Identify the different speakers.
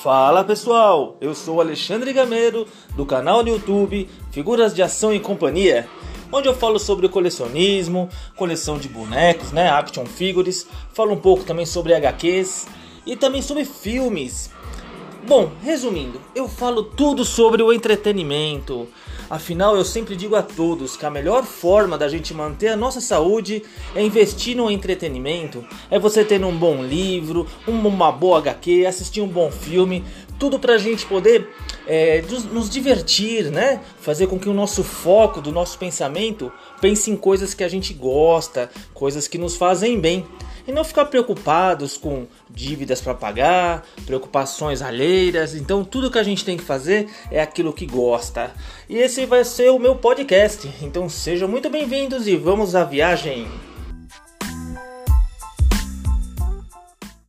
Speaker 1: Fala pessoal, eu sou Alexandre Gameiro do canal no YouTube Figuras de Ação e Companhia, onde eu falo sobre colecionismo, coleção de bonecos, né, action figures, falo um pouco também sobre HQs e também sobre filmes. Bom, resumindo, eu falo tudo sobre o entretenimento. Afinal, eu sempre digo a todos que a melhor forma da gente manter a nossa saúde é investir no entretenimento. É você ter um bom livro, uma boa HQ, assistir um bom filme, tudo pra gente poder é, nos divertir, né? Fazer com que o nosso foco do nosso pensamento pense em coisas que a gente gosta, coisas que nos fazem bem e não ficar preocupados com dívidas para pagar, preocupações alheiras. Então, tudo que a gente tem que fazer é aquilo que gosta. E esse vai ser o meu podcast. Então, sejam muito bem-vindos e vamos à viagem.